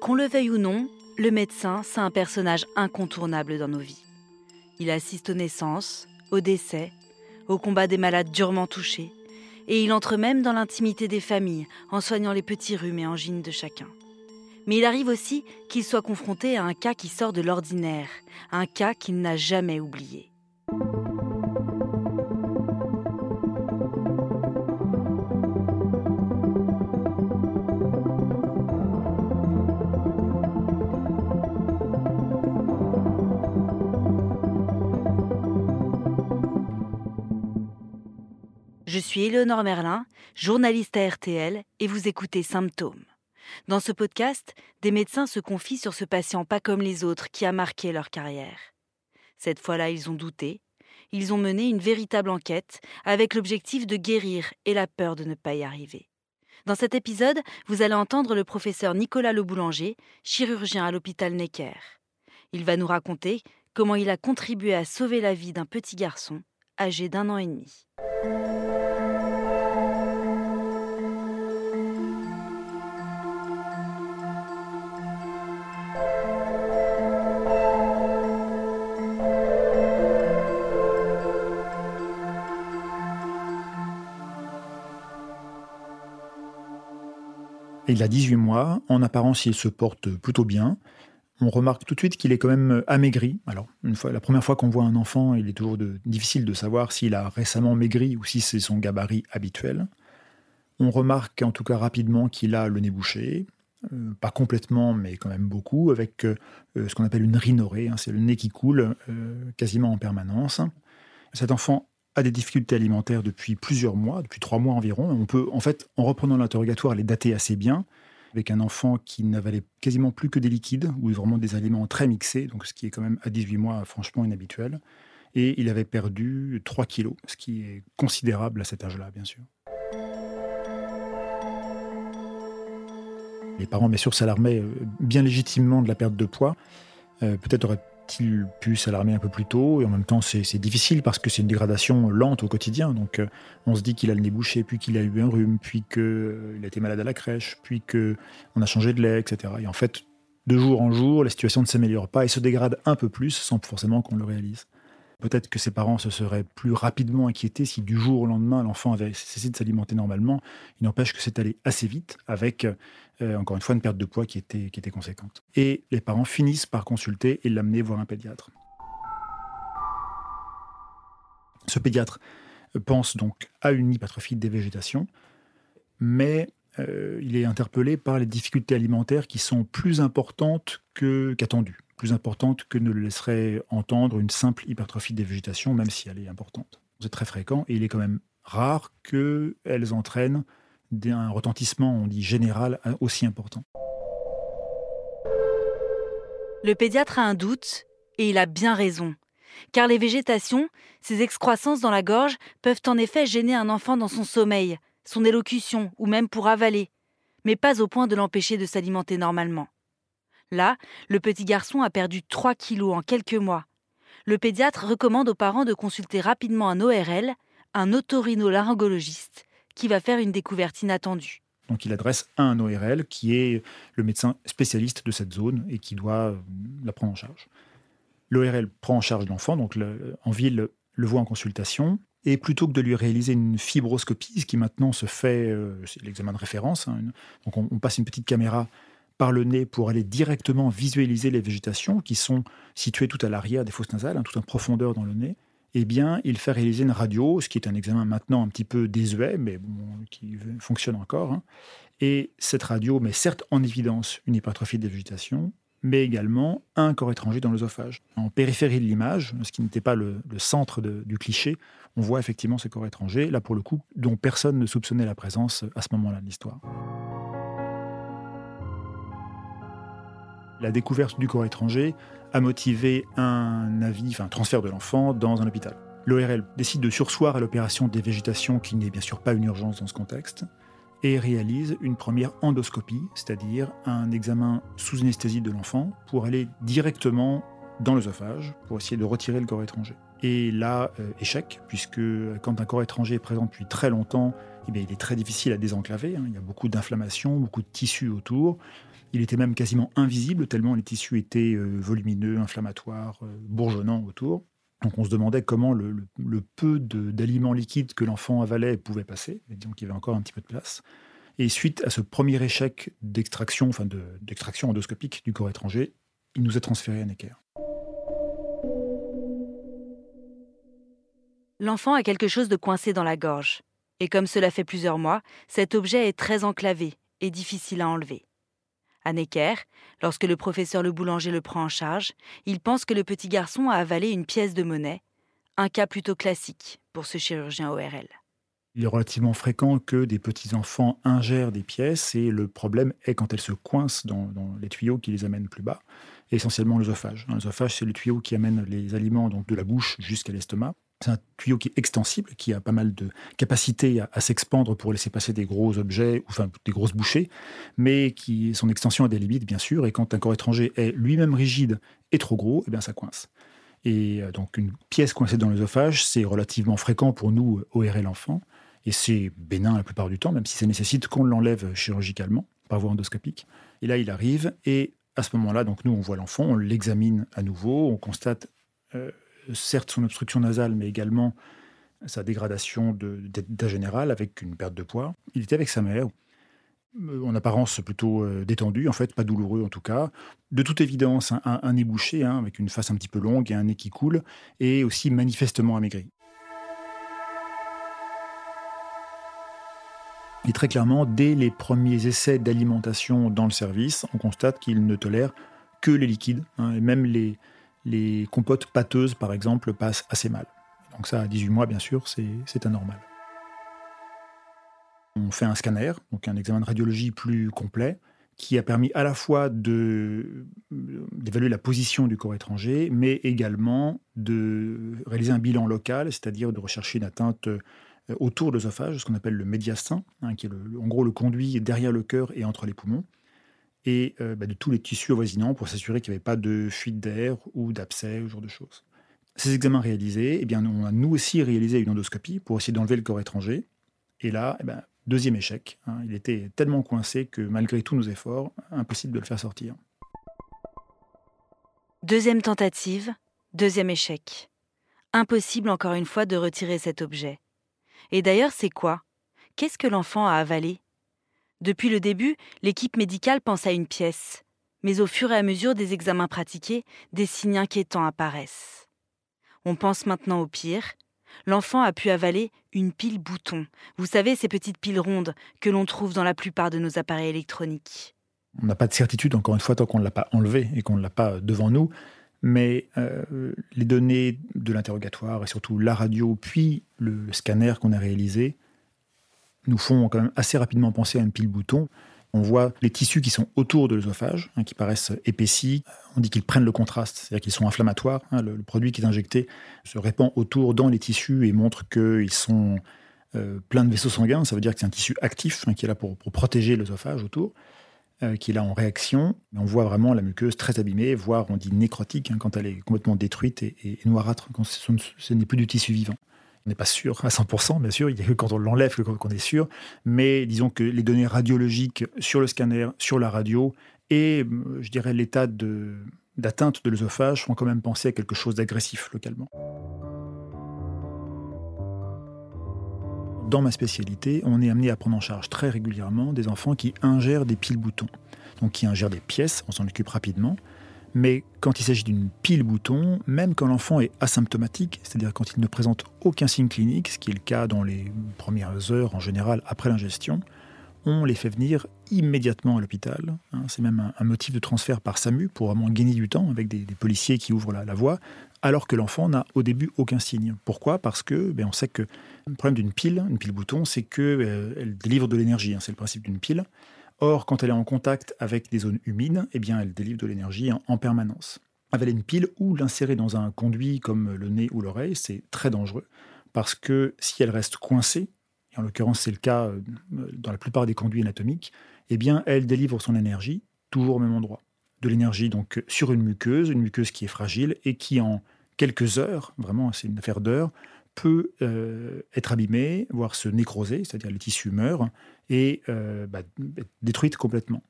Qu'on le veuille ou non, le médecin, c'est un personnage incontournable dans nos vies. Il assiste aux naissances, aux décès, au combat des malades durement touchés, et il entre même dans l'intimité des familles en soignant les petits rhumes et angines de chacun. Mais il arrive aussi qu'il soit confronté à un cas qui sort de l'ordinaire, un cas qu'il n'a jamais oublié. Je suis Éléonore Merlin, journaliste à RTL, et vous écoutez Symptômes. Dans ce podcast, des médecins se confient sur ce patient pas comme les autres qui a marqué leur carrière. Cette fois-là, ils ont douté. Ils ont mené une véritable enquête avec l'objectif de guérir et la peur de ne pas y arriver. Dans cet épisode, vous allez entendre le professeur Nicolas Le Boulanger, chirurgien à l'hôpital Necker. Il va nous raconter comment il a contribué à sauver la vie d'un petit garçon âgé d'un an et demi. Il a 18 mois. En apparence, il se porte plutôt bien. On remarque tout de suite qu'il est quand même amaigri. Alors, une fois, la première fois qu'on voit un enfant, il est toujours difficile de savoir s'il a récemment maigri ou si c'est son gabarit habituel. On remarque en tout cas rapidement qu'il a le nez bouché, euh, pas complètement, mais quand même beaucoup, avec euh, ce qu'on appelle une rhinorée. Hein. c'est le nez qui coule euh, quasiment en permanence. Cet enfant a des difficultés alimentaires depuis plusieurs mois, depuis trois mois environ. On peut, en fait, en reprenant l'interrogatoire, les dater assez bien, avec un enfant qui n'avalait quasiment plus que des liquides, ou vraiment des aliments très mixés, donc ce qui est quand même à 18 mois franchement inhabituel. Et il avait perdu 3 kilos, ce qui est considérable à cet âge-là, bien sûr. Les parents, bien sûr, s'alarmaient euh, bien légitimement de la perte de poids. Euh, peut-être aurait il pu s'alarmer un peu plus tôt Et en même temps, c'est difficile parce que c'est une dégradation lente au quotidien. Donc, euh, on se dit qu'il a le nez bouché, puis qu'il a eu un rhume, puis qu'il euh, a été malade à la crèche, puis qu'on a changé de lait, etc. Et en fait, de jour en jour, la situation ne s'améliore pas et se dégrade un peu plus sans forcément qu'on le réalise. Peut-être que ses parents se seraient plus rapidement inquiétés si du jour au lendemain l'enfant avait cessé de s'alimenter normalement. Il n'empêche que c'est allé assez vite avec, euh, encore une fois, une perte de poids qui était, conséquente. Et les parents finissent par consulter et l'amener voir un pédiatre. Ce pédiatre pense donc à une hypertrophie des végétations, mais euh, il est interpellé par les difficultés alimentaires qui sont plus importantes qu'attendues plus importante que ne le laisserait entendre une simple hypertrophie des végétations, même si elle est importante. C'est très fréquent et il est quand même rare qu'elles entraînent un retentissement, on dit général, aussi important. Le pédiatre a un doute et il a bien raison. Car les végétations, ces excroissances dans la gorge, peuvent en effet gêner un enfant dans son sommeil, son élocution ou même pour avaler, mais pas au point de l'empêcher de s'alimenter normalement. Là, le petit garçon a perdu 3 kilos en quelques mois. Le pédiatre recommande aux parents de consulter rapidement un ORL, un otorhinolaryngologiste, qui va faire une découverte inattendue. Donc il adresse à un ORL qui est le médecin spécialiste de cette zone et qui doit euh, la prendre en charge. L'ORL prend en charge l'enfant, donc en ville le voit en consultation, et plutôt que de lui réaliser une fibroscopie, ce qui maintenant se fait, euh, c'est l'examen de référence, hein, donc on, passe une petite caméra par le nez pour aller directement visualiser les végétations qui sont situées tout à l'arrière des fosses nasales, hein, tout en profondeur dans le nez, eh bien, il fait réaliser une radio, ce qui est un examen maintenant un petit peu désuet, mais qui fonctionne encore. Hein. Et cette radio met certes en évidence une hypertrophie des végétations, mais également un corps étranger dans l'œsophage. En périphérie de l'image, ce qui n'était pas le, centre du cliché, on voit effectivement ce corps étranger, là pour le coup, dont personne ne soupçonnait la présence à ce moment-là de l'histoire. La découverte du corps étranger a motivé un avis, enfin transfert de l'enfant dans un hôpital. L'ORL décide de sursoir à l'opération des végétations, qui n'est bien sûr pas une urgence dans ce contexte, et réalise une première endoscopie, c'est-à-dire un examen sous anesthésie de l'enfant pour aller directement dans l'œsophage pour essayer de retirer le corps étranger. Et là, euh, échec, puisque quand un corps étranger est présent depuis très longtemps, eh il est très difficile à désenclaver. Hein. Il y a beaucoup d'inflammation, beaucoup de tissus autour. Il était même quasiment invisible, tellement les tissus étaient euh, volumineux, inflammatoires, euh, bourgeonnants autour. Donc on se demandait comment le, peu d'aliments liquides que l'enfant avalait pouvait passer. Et donc il y avait encore un petit peu de place. Et suite à ce premier échec d'extraction, enfin d'extraction endoscopique du corps étranger, il nous a transféré à Necker. L'enfant a quelque chose de coincé dans la gorge. Et comme cela fait plusieurs mois, cet objet est très enclavé et difficile à enlever. À Necker, lorsque le professeur le boulanger le prend en charge, il pense que le petit garçon a avalé une pièce de monnaie, un cas plutôt classique pour ce chirurgien ORL. Il est relativement fréquent que des petits-enfants ingèrent des pièces et le problème est quand elles se coincent dans, les tuyaux qui les amènent plus bas, essentiellement l'œsophage. L'œsophage, c'est le tuyau qui amène les aliments donc de la bouche jusqu'à l'estomac. C'est un tuyau qui est extensible, qui a pas mal de capacité à, s'expandre pour laisser passer des gros objets, enfin des grosses bouchées, mais qui son extension a des limites bien sûr. Et quand un corps étranger est lui-même rigide et trop gros, eh bien ça coince. Et euh, donc une pièce coincée dans l'œsophage, c'est relativement fréquent pour nous ORL l'enfant, et c'est bénin la plupart du temps, même si ça nécessite qu'on l'enlève chirurgicalement par voie endoscopique. Et là, il arrive, et à ce moment-là, donc nous on voit l'enfant, on l'examine à nouveau, on constate euh, certes son obstruction nasale, mais également sa dégradation d'état général avec une perte de poids. Il était avec sa mère, euh, en apparence plutôt euh, détendu, en fait, pas douloureux en tout cas. De toute évidence, un, nez bouché, hein, avec une face un petit peu longue et un nez qui coule, et aussi manifestement amaigri. Et très clairement, dès les premiers essais d'alimentation dans le service, on constate qu'il ne tolère que les liquides, hein, et même les, les compotes pâteuses, par exemple, passent assez mal. Donc ça, à 18 mois, bien sûr, c'est anormal. On fait un scanner, donc un examen de radiologie plus complet, qui a permis à la fois d'évaluer la position du corps étranger, mais également de réaliser un bilan local, c'est-à-dire de rechercher une atteinte euh, autour de l'œsophage, ce qu'on appelle le médiastin, hein, qui est en gros le conduit derrière le cœur et entre les poumons et euh, bah, de tous les tissus avoisinants pour s'assurer qu'il n'y avait pas de fuite d'air ou d'abcès, ce genre de choses. Ces examens réalisés, eh bien, on a nous aussi réalisé une endoscopie pour essayer d'enlever le corps étranger. Et là, eh ben, deuxième échec. Hein. il était tellement coincé que malgré tous nos efforts, impossible de le faire sortir. Deuxième tentative, deuxième échec. Impossible encore une fois de retirer cet objet. Et d'ailleurs, c'est quoi? Qu'est-ce que l'enfant a avalé? Depuis le début, l'équipe médicale pense à une pièce, mais au fur et à mesure des examens pratiqués, des signes inquiétants apparaissent. On pense maintenant au pire. L'enfant a pu avaler une pile bouton. Vous savez, ces petites piles rondes que l'on trouve dans la plupart de nos appareils électroniques. On n'a pas de certitude, encore une fois, tant qu'on ne l'a pas enlevé et qu'on ne l'a pas devant nous. Mais euh, les données de l'interrogatoire et surtout la radio, puis le scanner qu'on a réalisé, nous font quand même assez rapidement penser à une pile bouton. On voit les tissus qui sont autour de l'œsophage, hein, qui paraissent épaissis. On dit qu'ils prennent le contraste, c'est-à-dire qu'ils sont inflammatoires. Hein. le, produit qui est injecté se répand autour dans les tissus et montre qu'ils sont euh, pleins de vaisseaux sanguins. Ça veut dire que c'est un tissu actif hein, qui est là pour, protéger l'œsophage autour, euh, qui est là en réaction. On voit vraiment la muqueuse très abîmée, voire on dit nécrotique quand elle est complètement détruite et, noirâtre, quand ce n'est plus du tissu vivant. On n'est pas sûr à 100%, bien sûr, il n'y a que quand on l'enlève qu'on est sûr, mais disons que les données radiologiques sur le scanner, sur la radio, et euh, je dirais l'état d'atteinte de, l'œsophage font quand même penser à quelque chose d'agressif localement. Dans ma spécialité, on est amené à prendre en charge très régulièrement des enfants qui ingèrent des piles boutons, donc qui ingèrent des pièces, on s'en occupe rapidement, mais quand il s'agit d'une pile bouton, même quand l'enfant est asymptomatique, c'est-à-dire quand il ne présente aucun signe clinique, ce qui est le cas dans les premières heures en général après l'ingestion, on les fait venir immédiatement à l'hôpital. Hein. c'est même un, motif de transfert par SAMU pour vraiment gagner du temps avec des, policiers qui ouvrent la, voie, alors que l'enfant n'a au début aucun signe. Pourquoi? Parce que ben, on sait que le problème d'une pile, une pile bouton, c'est qu'elle euh, délivre de l'énergie. Hein. c'est le principe d'une pile. Or, quand elle est en contact avec des zones humides, eh bien, elle délivre de l'énergie en, permanence. Avaler une pile ou l'insérer dans un conduit comme le nez ou l'oreille, c'est très dangereux parce que si elle reste coincée, et en l'occurrence c'est le cas euh, dans la plupart des conduits anatomiques, eh bien, elle délivre son énergie toujours au même endroit. De l'énergie donc sur une muqueuse, une muqueuse qui est fragile et qui en quelques heures, vraiment c'est une affaire d'heures, peut euh, être abîmée, voire se nécroser, c'est-à-dire les tissus meurent, et euh, bah, être détruite complètement.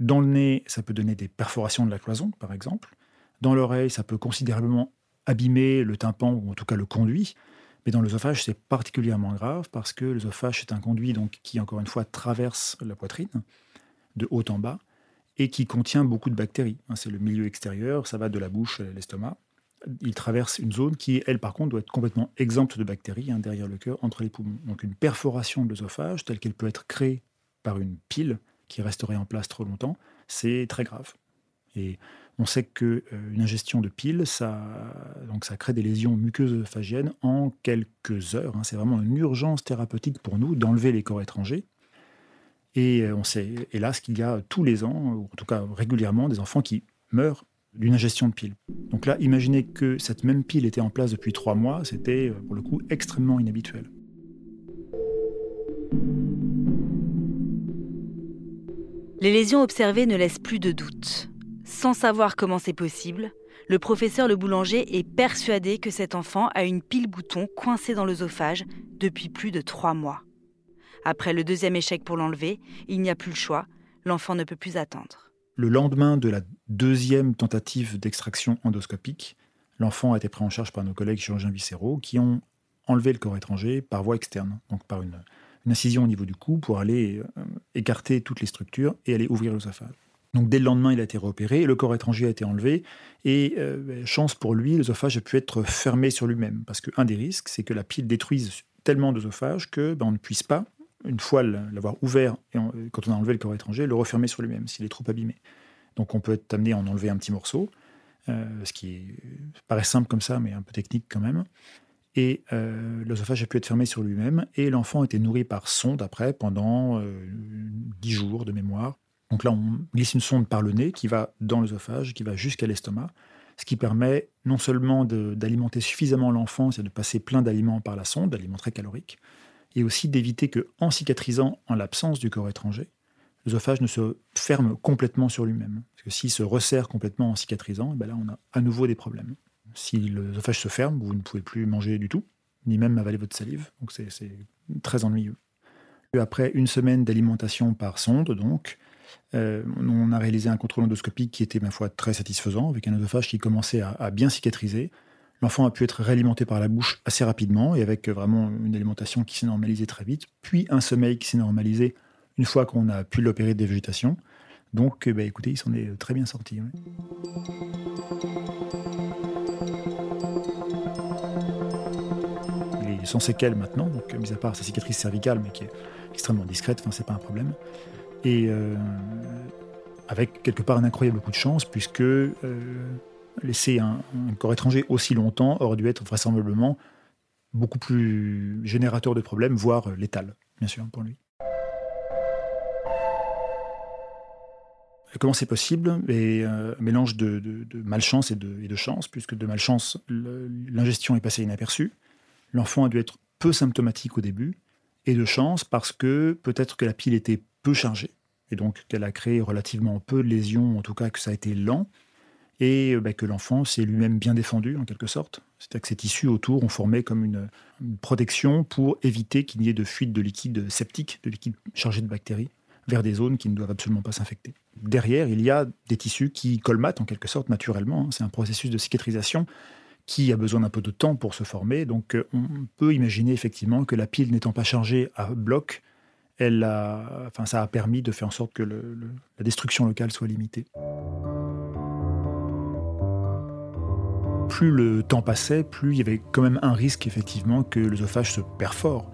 Dans le nez, ça peut donner des perforations de la cloison, par exemple. Dans l'oreille, ça peut considérablement abîmer le tympan, ou en tout cas le conduit. Mais dans l'œsophage, c'est particulièrement grave parce que l'œsophage est un conduit donc, qui, encore une fois, traverse la poitrine de haut en bas et qui contient beaucoup de bactéries. Hein, c'est le milieu extérieur, ça va de la bouche à l'estomac. Il traverse une zone qui, elle, par contre, doit être complètement exempte de bactéries hein, derrière le cœur, entre les poumons. Donc une perforation de l'œsophage, telle qu'elle peut être créée par une pile qui resterait en place trop longtemps, c'est très grave. Et on sait qu'une euh, ingestion de piles, ça, donc ça crée des lésions muqueuses phagiennes en quelques heures. Hein. C'est vraiment une urgence thérapeutique pour nous d'enlever les corps étrangers. Et euh, on sait, hélas, qu'il y a tous les ans, ou en tout cas régulièrement, des enfants qui meurent d'une ingestion de piles. Donc là, imaginez que cette même pile était en place depuis trois mois, c'était euh, pour le coup extrêmement inhabituel. Les lésions observées ne laissent plus de doute. Sans savoir comment c'est possible, le professeur Le Boulanger est persuadé que cet enfant a une pile bouton coincée dans l'œsophage depuis plus de trois mois. Après le deuxième échec pour l'enlever, il n'y a plus le choix, l'enfant ne peut plus attendre. Le lendemain de la deuxième tentative d'extraction endoscopique, l'enfant a été pris en charge par nos collègues chirurgiens viscéraux qui ont enlevé le corps étranger par voie externe, donc par une, incision au niveau du cou pour aller euh, écarter toutes les structures et aller ouvrir l'œsophage. Donc dès le lendemain, il a été réopéré, le corps étranger a été enlevé, et euh, chance pour lui, l'œsophage a pu être fermé sur lui-même. Parce qu'un des risques, c'est que la pile détruise tellement d'œsophage que ben, ne puisse pas, une fois l'avoir ouvert, et quand on a enlevé le corps étranger, le refermer sur lui-même, s'il est trop abîmé. Donc on peut être amené à en enlever un petit morceau, euh, ce qui paraît simple comme ça, mais un peu technique quand même. Et euh, l'œsophage a pu être fermé sur lui-même, et l'enfant a été nourri par sonde après pendant dix jours de mémoire. Donc là, on glisse une sonde par le nez qui va dans l'œsophage, qui va jusqu'à l'estomac, ce qui permet non seulement d'alimenter suffisamment l'enfant, c'est de passer plein d'aliments par la sonde, d'aliments très caloriques, et aussi d'éviter que, en cicatrisant en l'absence du corps étranger, l'œsophage ne se ferme complètement sur lui-même. Parce que s'il se resserre complètement en cicatrisant, ben là, on a à nouveau des problèmes. Si l'œsophage se ferme, vous ne pouvez plus manger du tout, ni même avaler votre salive. Donc c'est très ennuyeux. Après une semaine d'alimentation par sonde, donc, euh, on a réalisé un contrôle endoscopique qui était, ma foi, très satisfaisant, avec un oesophage qui commençait à, bien cicatriser. L'enfant a pu être réalimenté par la bouche assez rapidement et avec vraiment une alimentation qui s'est normalisée très vite, puis un sommeil qui s'est normalisé une fois qu'on a pu l'opérer de végétation. Donc, eh ben, écoutez, il s'en est très bien sorti. Il est sans séquelles maintenant, donc mis à part sa cicatrice cervicale, mais qui est extrêmement discrète, enfin, c'est pas un problème et euh, avec quelque part un incroyable coup de chance, puisque euh, laisser un, corps étranger aussi longtemps aurait dû être vraisemblablement beaucoup plus générateur de problèmes, voire létal, bien sûr, pour lui. Comment c'est possible? Et, Un mélange de, malchance et et de, chance, puisque de malchance, l'ingestion est passée inaperçue. L'enfant a dû être peu symptomatique au début, et de chance parce que peut-être que la pile était peu chargée, et donc qu'elle a créé relativement peu de lésions, en tout cas que ça a été lent, et euh, bah, que l'enfant s'est lui-même bien défendu en quelque sorte. C'est-à-dire que ces tissus autour ont formé comme une, protection pour éviter qu'il n'y ait de fuite de liquide septique, de liquide chargé de bactéries, vers des zones qui ne doivent absolument pas s'infecter. Derrière, il y a des tissus qui colmatent en quelque sorte naturellement. Hein. C'est un processus de cicatrisation qui a besoin d'un peu de temps pour se former. Donc euh, on peut imaginer effectivement que la pile n'étant pas chargée à bloc, elle enfin, ça a permis de faire en sorte que la destruction locale soit limitée. Plus le temps passait, plus il y avait quand même un risque effectivement que l'œsophage se perfore,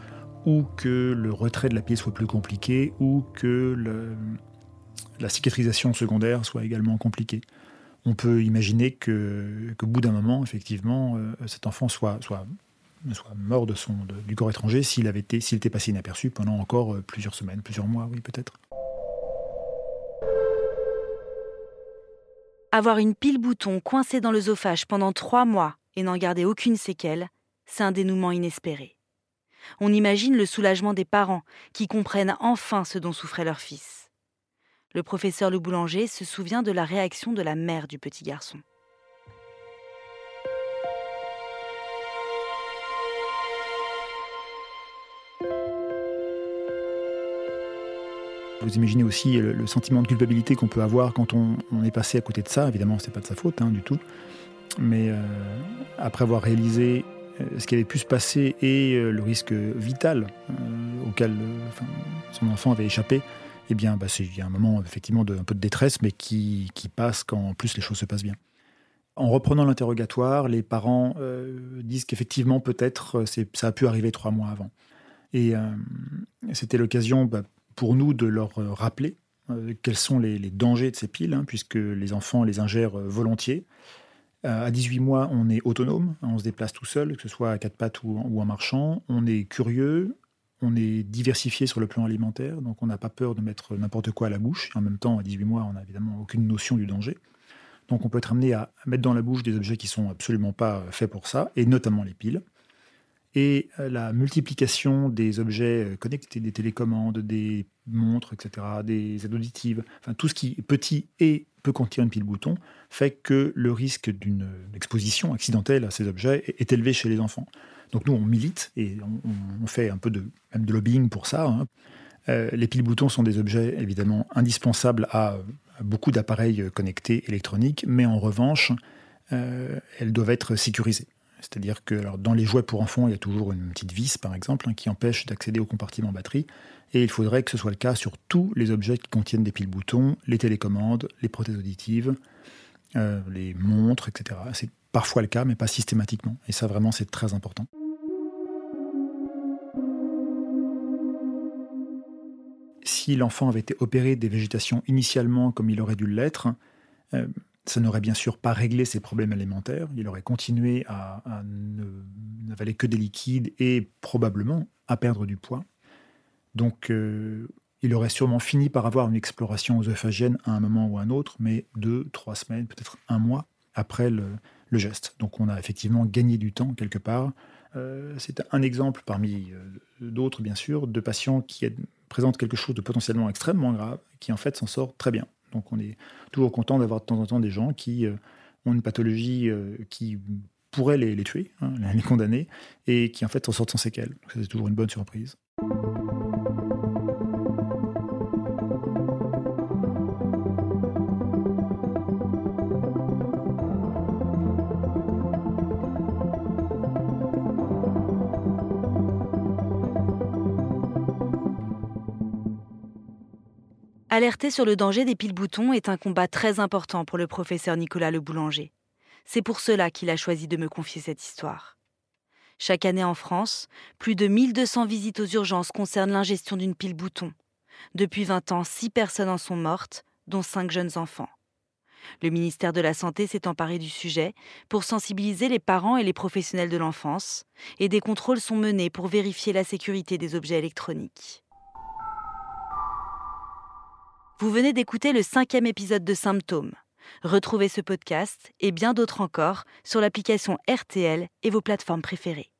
ou que le retrait de la pile soit plus compliqué, ou que la cicatrisation secondaire soit également compliquée. On peut imaginer qu'au bout d'un moment, effectivement, euh, cet enfant soit, mort du corps étranger s'il avait été, s'il était passé inaperçu pendant encore euh, plusieurs semaines, plusieurs mois, oui peut-être. Avoir une pile bouton coincée dans l'œsophage pendant trois mois et n'en garder aucune séquelle, c'est un dénouement inespéré. On imagine le soulagement des parents qui comprennent enfin ce dont souffrait leur fils. Le professeur Le Boulanger se souvient de la réaction de la mère du petit garçon. Vous imaginez aussi le, sentiment de culpabilité qu'on peut avoir quand on, est passé à côté de ça. Évidemment, c'est pas de sa faute hein, du tout. Mais euh, après avoir réalisé euh, ce qui avait pu se passer et euh, le risque vital auquel son enfant avait échappé, eh bien, bah, c'est un moment effectivement de, peu de détresse, mais qui, qui, passe quand en plus les choses se passent bien. En reprenant l'interrogatoire, les parents disent qu'effectivement, peut-être, ça a pu arriver trois mois avant. Et c'était l'occasion bah, pour nous de leur rappeler quels sont les, dangers de ces piles, hein, puisque les enfants les ingèrent volontiers. Euh, à 18 mois, on est autonome, on se déplace tout seul, que ce soit à quatre pattes ou, en marchant. On est curieux, on est diversifié sur le plan alimentaire, donc on n'a pas peur de mettre n'importe quoi à la bouche. En même temps, à 18 mois, on n'a évidemment aucune notion du danger. Donc on peut être amené à mettre dans la bouche des objets qui sont absolument pas faits pour ça, et notamment les piles. Et euh, la multiplication des objets euh, connectés, des télécommandes, des montres, etc., des aides auditives, enfin tout ce qui est petit et peut contenir une pile bouton, fait que le risque d'une exposition accidentelle à ces objets est élevé chez les enfants. Donc nous, on milite et on, fait un peu de, lobbying pour ça. Hein. Euh, les piles boutons sont des objets évidemment indispensables à, beaucoup d'appareils connectés électroniques, mais en revanche, elles doivent être sécurisées. C'est-à-dire que dans les jouets pour enfants, il y a toujours une petite vis, par exemple, hein, qui empêche d'accéder au compartiment batterie. Et il faudrait que ce soit le cas sur tous les objets qui contiennent des piles boutons, les télécommandes, les prothèses auditives, euh, les montres, etc. C'est parfois le cas, mais pas systématiquement. Et ça, vraiment, c'est très important. Si l'enfant avait été opéré des végétations initialement comme il aurait dû l'être, euh, ça n'aurait bien sûr pas réglé ses problèmes alimentaires. Il aurait continué à, n'avaler que des liquides et probablement à perdre du poids. Donc, euh, il aurait sûrement fini par avoir une exploration œsophagienne à un moment ou à un autre, mais deux, trois semaines, peut-être un mois après le, geste. Donc, on a effectivement gagné du temps quelque part. Euh, c'est un exemple parmi euh, d'autres, bien sûr, de patients qui présentent quelque chose de potentiellement extrêmement grave, qui en fait s'en sort très bien. Donc on est toujours content d'avoir de temps en temps des gens qui euh, ont une pathologie euh, qui pourrait les, tuer, hein, les condamner, et qui en fait en sortent sans séquelles. C'est toujours une bonne surprise. Alerter sur le danger des piles-boutons est un combat très important pour le professeur Nicolas Le Boulanger. C'est pour cela qu'il a choisi de me confier cette histoire. Chaque année en France, plus de 1200 visites aux urgences concernent l'ingestion d'une pile-bouton. Depuis 20 ans, 6 personnes en sont mortes, dont 5 jeunes enfants. Le ministère de la Santé s'est emparé du sujet pour sensibiliser les parents et les professionnels de l'enfance, et des contrôles sont menés pour vérifier la sécurité des objets électroniques. Vous venez d'écouter le cinquième épisode de Symptômes. Retrouvez ce podcast et bien d'autres encore sur l'application RTL et vos plateformes préférées.